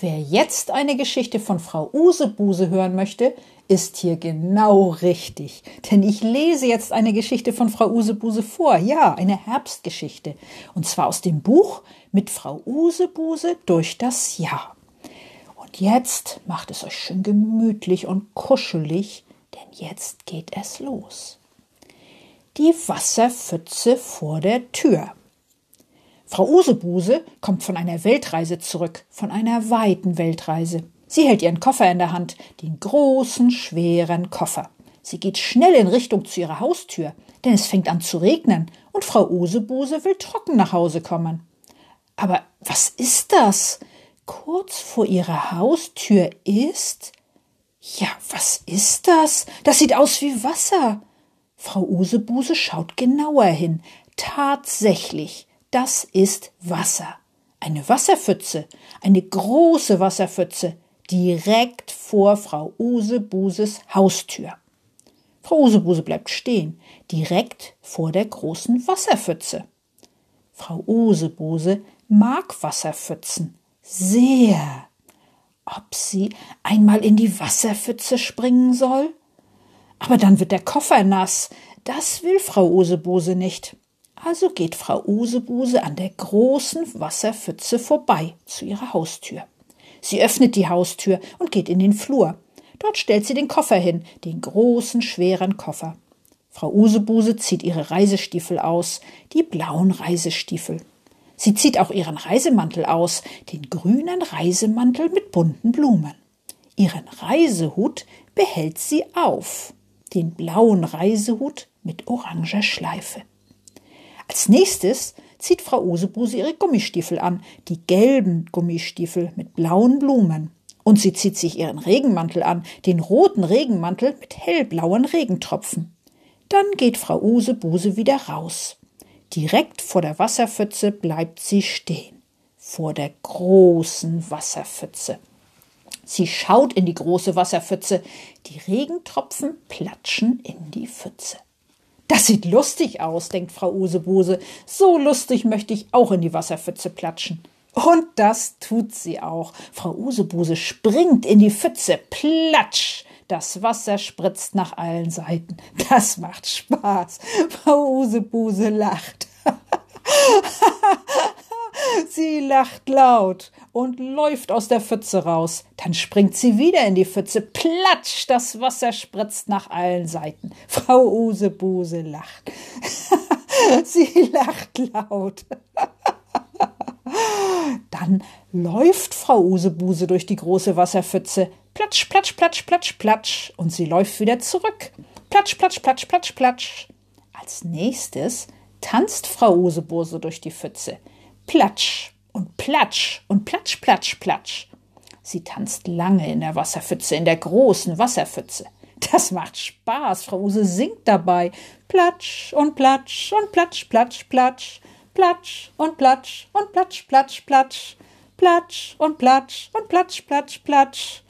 wer jetzt eine Geschichte von Frau Usebuse hören möchte, ist hier genau richtig. Denn ich lese jetzt eine Geschichte von Frau Usebuse vor. Ja, eine Herbstgeschichte. Und zwar aus dem Buch mit Frau Usebuse durch das Jahr. Und jetzt macht es euch schön gemütlich und kuschelig, denn jetzt geht es los. Die Wasserpfütze vor der Tür. Frau Usebuse kommt von einer Weltreise zurück, von einer weiten Weltreise. Sie hält ihren Koffer in der Hand, den großen, schweren Koffer. Sie geht schnell in Richtung zu ihrer Haustür, denn es fängt an zu regnen und Frau Usebuse will trocken nach Hause kommen. Aber was ist das? Kurz vor ihrer Haustür ist. Ja, was ist das? Das sieht aus wie Wasser. Frau Usebuse schaut genauer hin. Tatsächlich, das ist Wasser. Eine Wasserpfütze, eine große Wasserpfütze, direkt vor Frau Usebuses Haustür. Frau Usebuse bleibt stehen, direkt vor der großen Wasserpfütze. Frau Usebuse mag Wasserpfützen sehr. Ob sie einmal in die Wasserpfütze springen soll? Aber dann wird der Koffer nass. Das will Frau Usebuse nicht. Also geht Frau Usebuse an der großen Wasserpfütze vorbei zu ihrer Haustür. Sie öffnet die Haustür und geht in den Flur. Dort stellt sie den Koffer hin, den großen, schweren Koffer. Frau Usebuse zieht ihre Reisestiefel aus, die blauen Reisestiefel. Sie zieht auch ihren Reisemantel aus, den grünen Reisemantel mit bunten Blumen. Ihren Reisehut behält sie auf, den blauen Reisehut mit oranger Schleife. Als nächstes zieht Frau Usebuse ihre Gummistiefel an, die gelben Gummistiefel mit blauen Blumen. Und sie zieht sich ihren Regenmantel an, den roten Regenmantel mit hellblauen Regentropfen. Dann geht Frau Usebuse wieder raus. Direkt vor der Wasserpfütze bleibt sie stehen. Vor der großen Wasserpfütze. Sie schaut in die große Wasserpfütze. Die Regentropfen platschen in die Pfütze. Das sieht lustig aus, denkt Frau Usebuse. So lustig möchte ich auch in die Wasserpfütze platschen. Und das tut sie auch. Frau Usebuse springt in die Pfütze. Platsch! Das Wasser spritzt nach allen Seiten. Das macht Spaß. Frau Usebuse lacht. sie lacht laut und läuft aus der Pfütze raus. Dann springt sie wieder in die Pfütze. Platsch, das Wasser spritzt nach allen Seiten. Frau Usebuse lacht. sie lacht laut. Dann läuft Frau Usebuse durch die große Wasserpfütze. Platsch, platsch, platsch, platsch, platsch. Und sie läuft wieder zurück. Platsch, platsch, platsch, platsch, platsch. Als nächstes tanzt Frau Usebuse durch die Pfütze. Platsch, und platsch und platsch, platsch, platsch. Sie tanzt lange in der Wasserpfütze, in der großen Wasserpfütze. Das macht Spaß. Frau Use singt dabei. Platsch und platsch und platsch, platsch, platsch. Platsch und platsch und platsch, platsch, platsch. Platsch und platsch und platsch, platsch, platsch.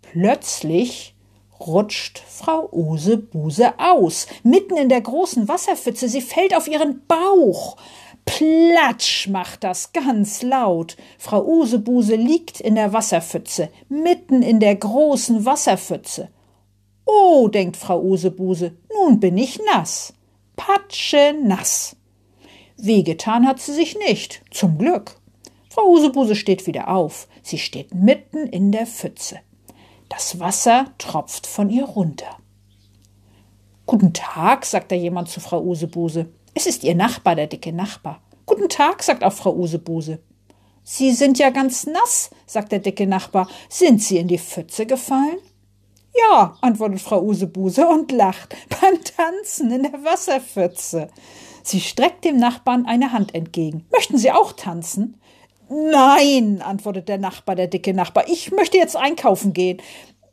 Plötzlich rutscht Frau Use Buse aus, mitten in der großen Wasserpfütze. Sie fällt auf ihren Bauch. Platsch macht das ganz laut. Frau Usebuse liegt in der Wasserpfütze, mitten in der großen Wasserpfütze. Oh, denkt Frau Usebuse, nun bin ich nass. Patsche nass. Wehgetan hat sie sich nicht, zum Glück. Frau Usebuse steht wieder auf. Sie steht mitten in der Pfütze. Das Wasser tropft von ihr runter. Guten Tag, sagt da jemand zu Frau Usebuse. Es ist Ihr Nachbar, der dicke Nachbar. Guten Tag, sagt auch Frau Usebuse. Sie sind ja ganz nass, sagt der dicke Nachbar. Sind Sie in die Pfütze gefallen? Ja, antwortet Frau Usebuse und lacht beim Tanzen in der Wasserpfütze. Sie streckt dem Nachbarn eine Hand entgegen. Möchten Sie auch tanzen? Nein, antwortet der Nachbar, der dicke Nachbar. Ich möchte jetzt einkaufen gehen.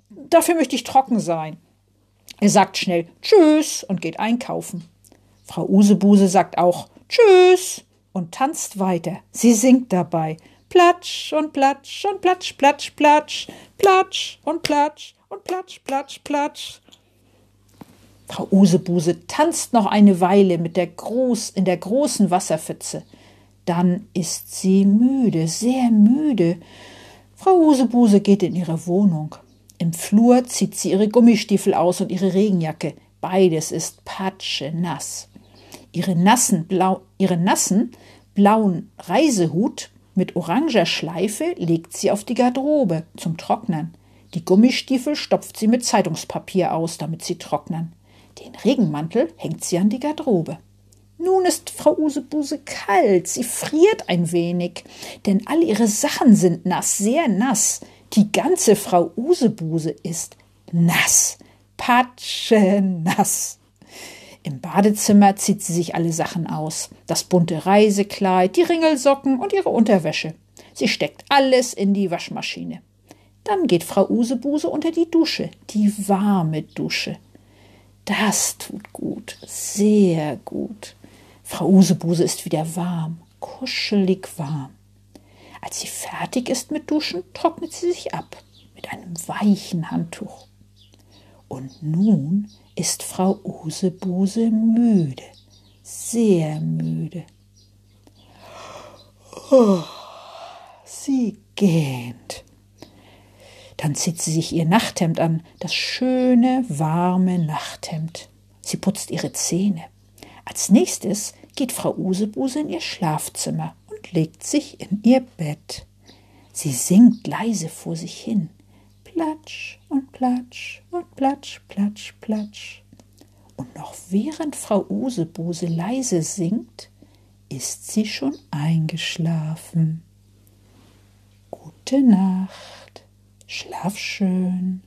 dafür möchte ich trocken sein. Er sagt schnell Tschüss und geht einkaufen. Frau Usebuse sagt auch Tschüss und tanzt weiter. Sie singt dabei Platsch und Platsch und Platsch, Platsch, Platsch, Platsch und Platsch und Platsch, Platsch, Platsch. Frau Usebuse tanzt noch eine Weile mit der Groß in der großen Wasserpfütze. Dann ist sie müde, sehr müde. Frau Usebuse geht in ihre Wohnung. Im Flur zieht sie ihre Gummistiefel aus und ihre Regenjacke. Beides ist patschenass. Ihre nassen, blau, ihre nassen blauen Reisehut mit oranger Schleife legt sie auf die Garderobe zum Trocknen. Die Gummistiefel stopft sie mit Zeitungspapier aus, damit sie trocknen. Den Regenmantel hängt sie an die Garderobe. Nun ist Frau Usebuse kalt, sie friert ein wenig, denn all ihre Sachen sind nass, sehr nass. Die ganze Frau Usebuse ist nass, patschenass. Im Badezimmer zieht sie sich alle Sachen aus. Das bunte Reisekleid, die Ringelsocken und ihre Unterwäsche. Sie steckt alles in die Waschmaschine. Dann geht Frau Usebuse unter die Dusche, die warme Dusche. Das tut gut, sehr gut. Frau Usebuse ist wieder warm, kuschelig warm. Als sie fertig ist mit Duschen, trocknet sie sich ab mit einem weichen Handtuch. Und nun ist Frau Usebuse müde, sehr müde. Oh, sie gähnt. Dann zieht sie sich ihr Nachthemd an, das schöne, warme Nachthemd. Sie putzt ihre Zähne. Als nächstes geht Frau Usebuse in ihr Schlafzimmer und legt sich in ihr Bett. Sie singt leise vor sich hin. Platsch und platsch und platsch, platsch, platsch. Und noch während Frau Usebuse leise singt, ist sie schon eingeschlafen. Gute Nacht, schlaf schön.